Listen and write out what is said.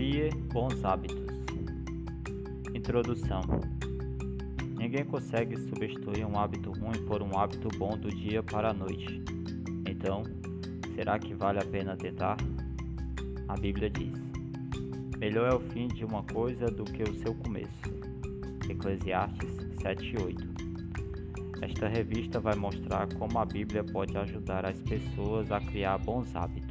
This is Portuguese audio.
crie Bons hábitos. Introdução. Ninguém consegue substituir um hábito ruim por um hábito bom do dia para a noite. Então, será que vale a pena tentar? A Bíblia diz: Melhor é o fim de uma coisa do que o seu começo. Eclesiastes 7:8. Esta revista vai mostrar como a Bíblia pode ajudar as pessoas a criar bons hábitos.